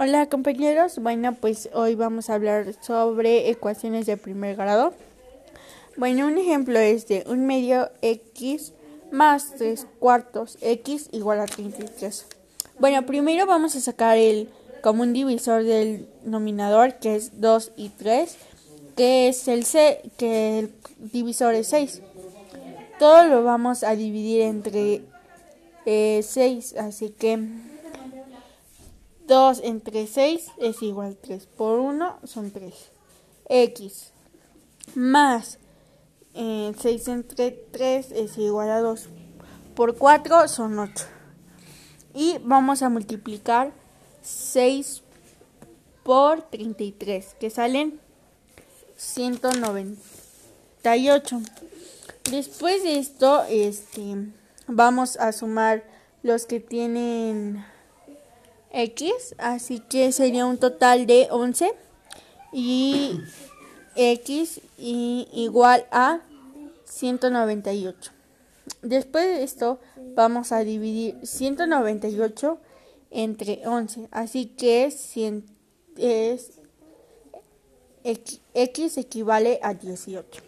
Hola compañeros, bueno pues hoy vamos a hablar sobre ecuaciones de primer grado. Bueno, un ejemplo es de un medio x más 3 cuartos x igual a 33. Bueno, primero vamos a sacar el común divisor del nominador que es 2 y 3, que es el c, que el divisor es 6. Todo lo vamos a dividir entre 6, eh, así que 2 entre 6 es igual a 3. Por 1 son 3. X más 6 eh, entre 3 es igual a 2. Por 4 son 8. Y vamos a multiplicar 6 por 33, que salen 198. Después de esto, este, vamos a sumar los que tienen x, así que sería un total de 11 y x igual a 198. Después de esto vamos a dividir 198 entre 11, así que es, es x equivale a 18.